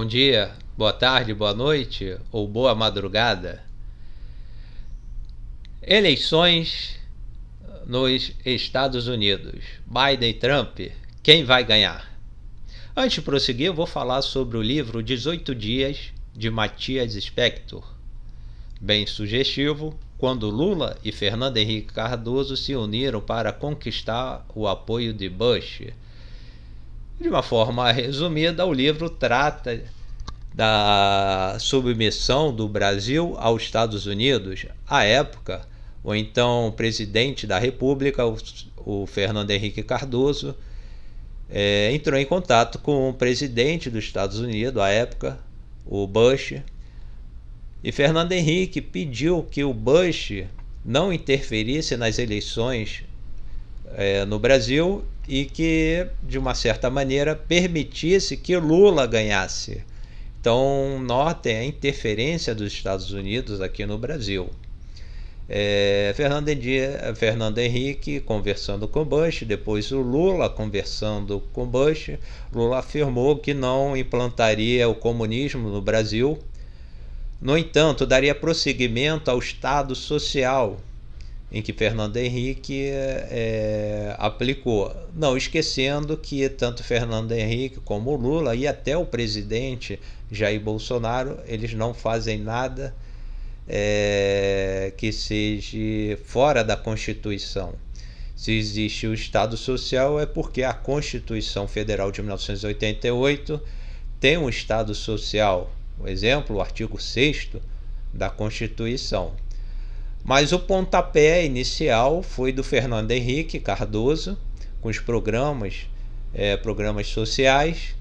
bom dia, boa tarde, boa noite ou boa madrugada. Eleições nos Estados Unidos. Biden e Trump, quem vai ganhar? Antes de prosseguir, eu vou falar sobre o livro 18 Dias de Matias Spector. Bem sugestivo, quando Lula e Fernando Henrique Cardoso se uniram para conquistar o apoio de Bush. De uma forma resumida, o livro trata da submissão do Brasil aos Estados Unidos. À época, o então presidente da República, o, Fernando Henrique Cardoso, é, entrou em contato com o presidente dos Estados Unidos, à época, o Bush, e Fernando Henrique pediu que o Bush não interferisse nas eleições é, no Brasil e que, de uma certa maneira, permitisse que Lula ganhasse. Então, notem a interferência dos Estados Unidos aqui no Brasil. É, Fernando, Fernando Henrique conversando com Bush, depois o Lula conversando com Bush. Lula afirmou que não implantaria o comunismo no Brasil no entanto, daria prosseguimento ao Estado social em que Fernando Henrique é, aplicou, não esquecendo que tanto Fernando Henrique como Lula e até o presidente Jair Bolsonaro eles não fazem nada é, que seja fora da Constituição. Se existe o Estado Social é porque a Constituição Federal de 1988 tem um Estado Social o exemplo, o artigo 6 da Constituição. Mas o pontapé inicial foi do Fernando Henrique Cardoso, com os programas, é, programas sociais.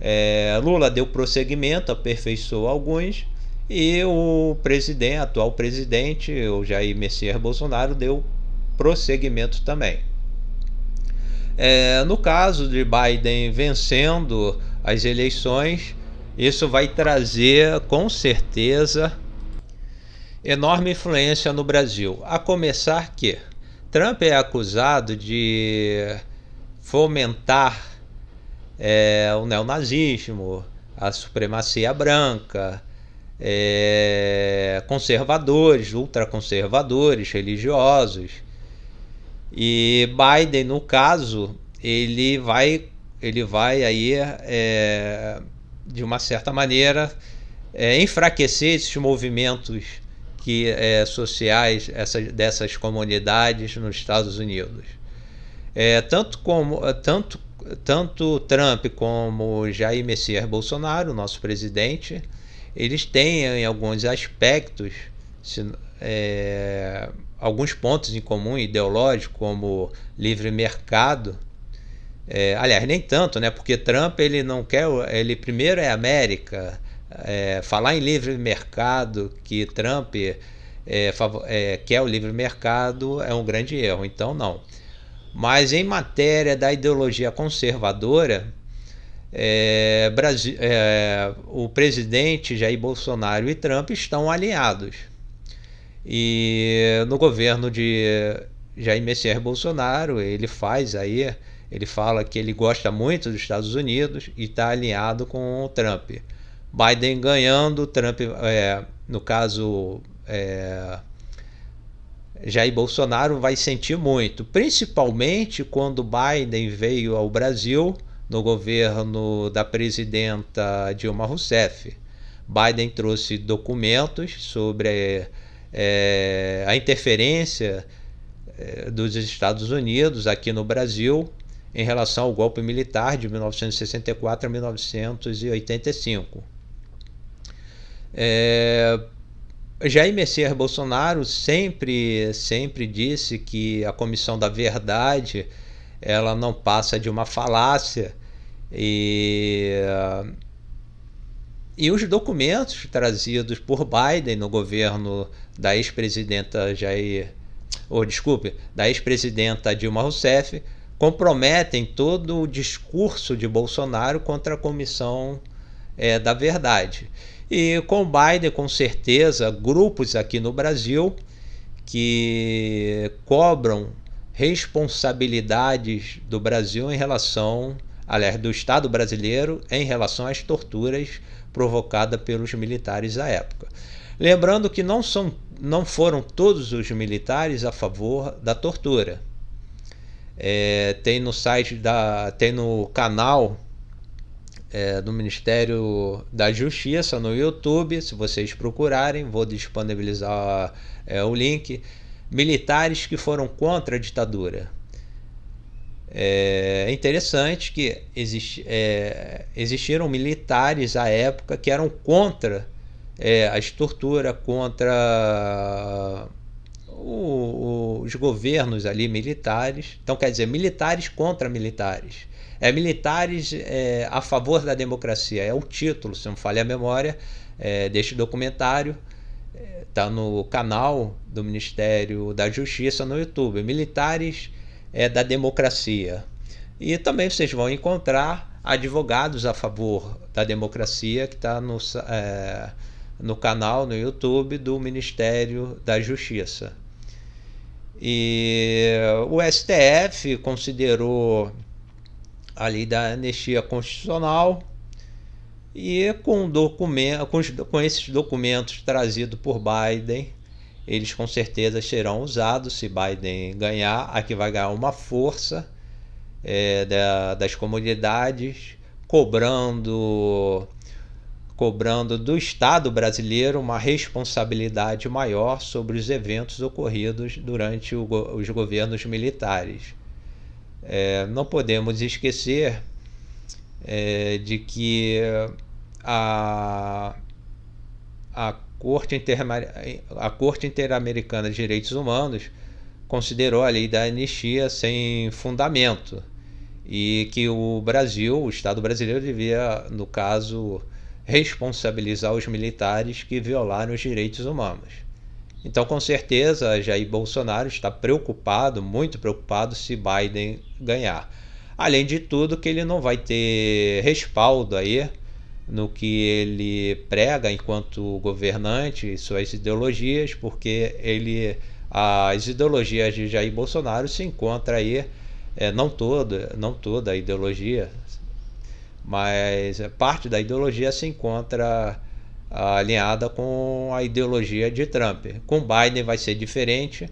É, Lula deu prosseguimento, aperfeiçoou alguns, e o presidente, atual presidente, o Jair Messias Bolsonaro, deu prosseguimento também. É, no caso de Biden vencendo as eleições, isso vai trazer com certeza enorme influência no Brasil. A começar que Trump é acusado de fomentar é, o neonazismo, a supremacia branca, é, conservadores, ultraconservadores, religiosos. E Biden, no caso, ele vai, ele vai aí é, de uma certa maneira, é, enfraquecer esses movimentos que é, sociais essa, dessas comunidades nos Estados Unidos. É, tanto, como, tanto, tanto Trump como Jair Messias Bolsonaro, nosso presidente, eles têm em alguns aspectos se, é, alguns pontos em comum ideológicos, como livre mercado, é, aliás, nem tanto, né? Porque Trump ele não quer, ele primeiro é América. É, falar em livre mercado, que Trump é, é, quer o livre mercado, é um grande erro. Então, não. Mas em matéria da ideologia conservadora, é, Brasil, é, o presidente Jair Bolsonaro e Trump estão alinhados. E no governo de Jair Messias Bolsonaro, ele faz aí ele fala que ele gosta muito dos Estados Unidos e está alinhado com o Trump. Biden ganhando, Trump, é, no caso, é, Jair Bolsonaro vai sentir muito, principalmente quando Biden veio ao Brasil no governo da presidenta Dilma Rousseff. Biden trouxe documentos sobre é, a interferência é, dos Estados Unidos aqui no Brasil em relação ao golpe militar de 1964 a 1985. É, Jair Messias Bolsonaro sempre, sempre disse que a Comissão da Verdade ela não passa de uma falácia e, e os documentos trazidos por Biden no governo da ex-presidenta Jair, ou desculpe, da ex-presidenta Dilma Rousseff comprometem todo o discurso de Bolsonaro contra a Comissão é, da Verdade. E com Biden, com certeza, grupos aqui no Brasil que cobram responsabilidades do Brasil em relação aliás, do Estado brasileiro em relação às torturas provocadas pelos militares da época. Lembrando que não, são, não foram todos os militares a favor da tortura. É, tem no site da. tem no canal é, do Ministério da Justiça no YouTube, se vocês procurarem, vou disponibilizar é, o link. Militares que foram contra a ditadura. É interessante que é, existiram militares à época que eram contra é, as torturas, contra o, os governos ali militares. Então, quer dizer, militares contra militares. É militares é, a favor da democracia. É o título, se não falha a memória, é, deste documentário. Está é, no canal do Ministério da Justiça no YouTube. Militares é, da democracia. E também vocês vão encontrar advogados a favor da democracia que está no, é, no canal no YouTube do Ministério da Justiça. E o STF considerou a lei da anistia constitucional e com, documento, com, com esses documentos trazidos por Biden, eles com certeza serão usados se Biden ganhar. Aqui vai ganhar uma força é, da, das comunidades, cobrando, cobrando do Estado brasileiro uma responsabilidade maior sobre os eventos ocorridos durante o, os governos militares. É, não podemos esquecer é, de que a, a Corte, a Corte Interamericana de Direitos Humanos considerou a lei da anistia sem fundamento e que o Brasil, o Estado brasileiro, devia, no caso, responsabilizar os militares que violaram os direitos humanos. Então, com certeza, Jair Bolsonaro está preocupado, muito preocupado, se Biden ganhar. Além de tudo, que ele não vai ter respaldo aí no que ele prega enquanto governante suas ideologias, porque ele as ideologias de Jair Bolsonaro se encontra aí é, não toda, não toda a ideologia, mas parte da ideologia se encontra alinhada com a ideologia de Trump. Com Biden vai ser diferente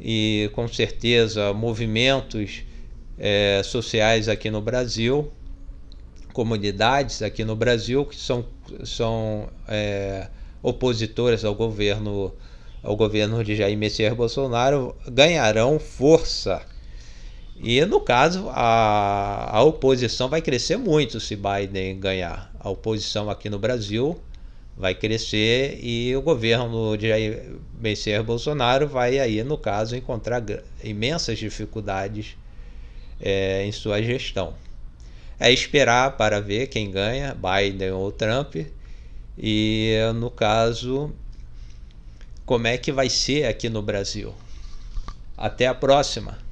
e com certeza movimentos é, sociais aqui no Brasil comunidades aqui no Brasil que são, são é, opositoras ao governo ao governo de Jair Messias Bolsonaro ganharão força. E no caso, a, a oposição vai crescer muito se Biden ganhar. A oposição aqui no Brasil vai crescer e o governo de Jair Messias Bolsonaro vai aí, no caso, encontrar imensas dificuldades é, em sua gestão é esperar para ver quem ganha, Biden ou Trump. E no caso, como é que vai ser aqui no Brasil. Até a próxima!